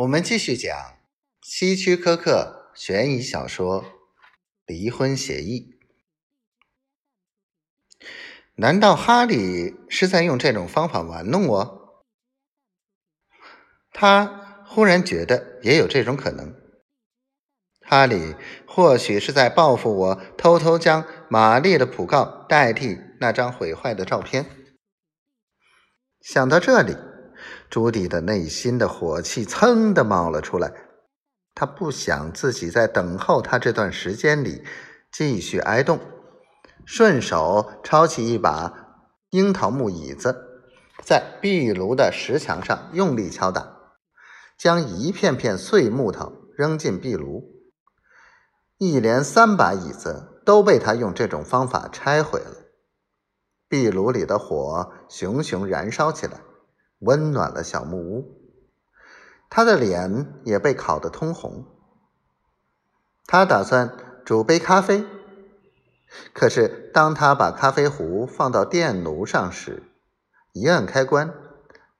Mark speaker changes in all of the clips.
Speaker 1: 我们继续讲希区柯克悬疑小说《离婚协议》。难道哈利是在用这种方法玩弄我？他忽然觉得也有这种可能。哈利或许是在报复我，偷偷将玛丽的讣告代替那张毁坏的照片。想到这里。朱迪的内心的火气噌的冒了出来，他不想自己在等候他这段时间里继续挨冻，顺手抄起一把樱桃木椅子，在壁炉的石墙上用力敲打，将一片片碎木头扔进壁炉。一连三把椅子都被他用这种方法拆毁了，壁炉里的火熊熊燃烧起来。温暖了小木屋，他的脸也被烤得通红。他打算煮杯咖啡，可是当他把咖啡壶放到电炉上时，一按开关，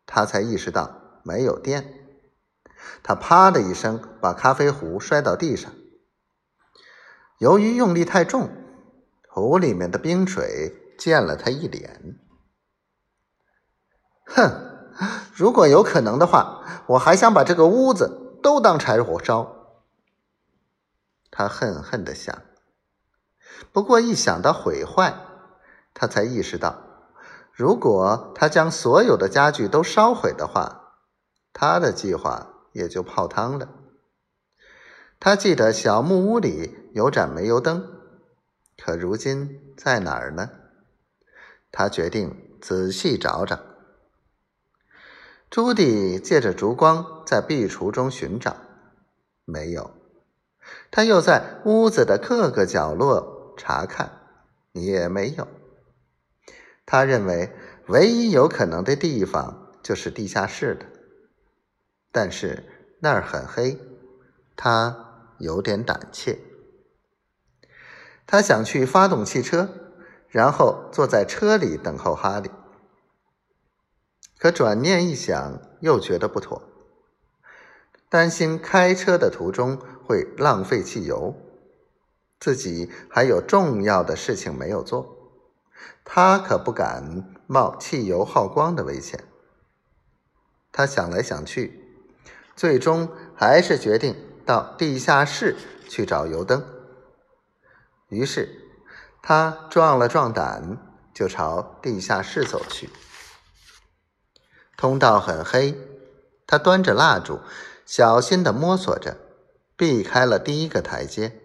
Speaker 1: 他才意识到没有电。他啪的一声把咖啡壶摔到地上。由于用力太重，壶里面的冰水溅了他一脸。哼！如果有可能的话，我还想把这个屋子都当柴火烧。他恨恨的想。不过一想到毁坏，他才意识到，如果他将所有的家具都烧毁的话，他的计划也就泡汤了。他记得小木屋里有盏煤油灯，可如今在哪儿呢？他决定仔细找找。朱迪借着烛光在壁橱中寻找，没有。他又在屋子的各个角落查看，也没有。他认为唯一有可能的地方就是地下室了，但是那儿很黑，他有点胆怯。他想去发动汽车，然后坐在车里等候哈利。可转念一想，又觉得不妥，担心开车的途中会浪费汽油，自己还有重要的事情没有做，他可不敢冒汽油耗光的危险。他想来想去，最终还是决定到地下室去找油灯。于是他壮了壮胆，就朝地下室走去。通道很黑，他端着蜡烛，小心地摸索着，避开了第一个台阶，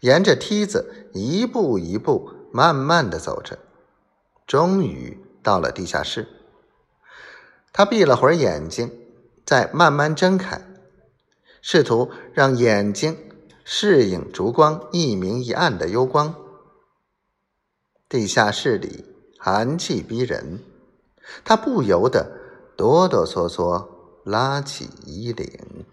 Speaker 1: 沿着梯子一步一步慢慢地走着，终于到了地下室。他闭了会儿眼睛，再慢慢睁开，试图让眼睛适应烛光一明一暗的幽光。地下室里寒气逼人。他不由得哆哆嗦嗦拉起衣领。